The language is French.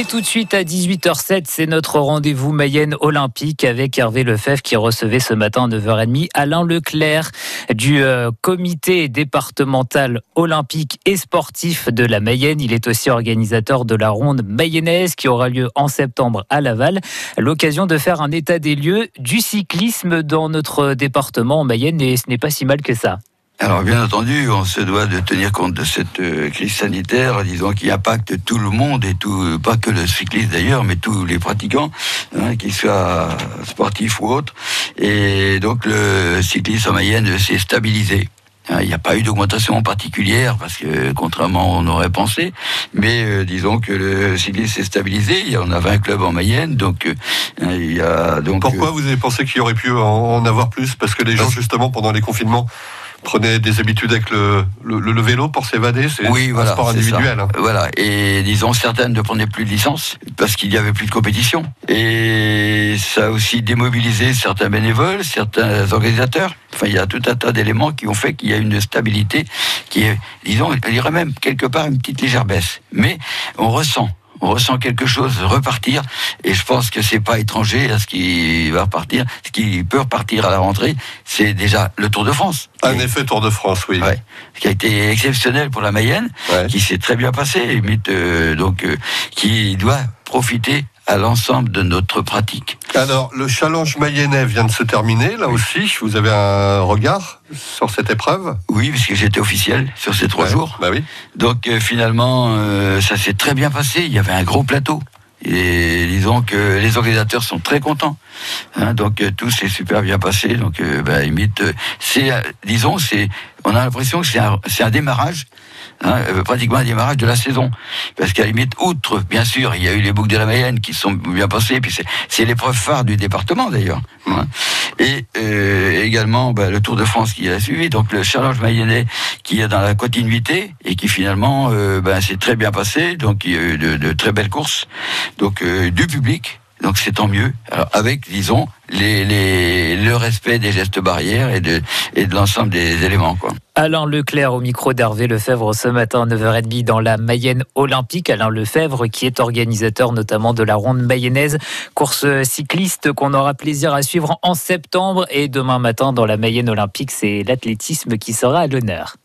Mais tout de suite à 18h07, c'est notre rendez-vous Mayenne Olympique avec Hervé Lefebvre qui recevait ce matin à 9h30 Alain Leclerc du euh, comité départemental olympique et sportif de la Mayenne. Il est aussi organisateur de la ronde mayonnaise qui aura lieu en septembre à Laval. L'occasion de faire un état des lieux du cyclisme dans notre département en Mayenne et ce n'est pas si mal que ça. Alors bien entendu, on se doit de tenir compte de cette euh, crise sanitaire, disons qui impacte tout le monde et tout, pas que le cycliste d'ailleurs, mais tous les pratiquants, hein, qu'ils soient sportifs ou autres. Et donc le cyclisme en Mayenne s'est stabilisé. Hein, il n'y a pas eu d'augmentation particulière parce que contrairement on aurait pensé, mais euh, disons que le cyclisme s'est stabilisé. On a 20 clubs en Mayenne, donc euh, il y a donc. Pourquoi vous avez pensé qu'il y aurait pu en avoir plus? Parce que les gens justement pendant les confinements prenait des habitudes avec le, le, vélo pour s'évader C'est oui, un sport individuel. Hein. Voilà. Et disons, certaines ne prenaient plus de licence parce qu'il n'y avait plus de compétition. Et ça a aussi démobilisé certains bénévoles, certains organisateurs. Enfin, il y a tout un tas d'éléments qui ont fait qu'il y a une stabilité qui est, disons, il y aurait même quelque part une petite légère baisse. Mais on ressent on ressent quelque chose repartir. Et je pense que c'est pas étranger à ce qui va repartir. Ce qui peut repartir à la rentrée, c'est déjà le Tour de France. Un effet Tour de France, oui. Ouais, qui a été exceptionnel pour la Mayenne, qui s'est très bien passé, euh, donc euh, qui doit profiter à l'ensemble de notre pratique. Alors, le challenge mayennais vient de se terminer, là aussi. Vous avez un regard sur cette épreuve? Oui, puisque j'étais officiel sur ces trois jours. Bah oui. Donc, euh, finalement, euh, ça s'est très bien passé. Il y avait un gros plateau. Et disons que les organisateurs sont très contents. Hein, donc euh, tout s'est super bien passé. Donc, bah, limite, c'est, disons, c'est, on a l'impression que c'est un, un démarrage Hein, euh, pratiquement un démarrage de la saison. Parce qu'à limite, outre, bien sûr, il y a eu les boucles de la Mayenne qui sont bien passées, puis c'est l'épreuve phare du département d'ailleurs. Hein. Et euh, également bah, le Tour de France qui a suivi, donc le challenge mayennais qui est dans la continuité et qui finalement euh, bah, s'est très bien passé, donc il y a eu de, de très belles courses, donc du public donc c'est tant mieux. Avec, disons, le respect des gestes barrières et de, l'ensemble des éléments. Quoi. Alain Leclerc au micro d'Hervé Lefebvre ce matin à 9h30 dans la Mayenne Olympique. Alain Lefebvre qui est organisateur notamment de la ronde mayonnaise, course cycliste qu'on aura plaisir à suivre en septembre. Et demain matin dans la Mayenne Olympique, c'est l'athlétisme qui sera à l'honneur.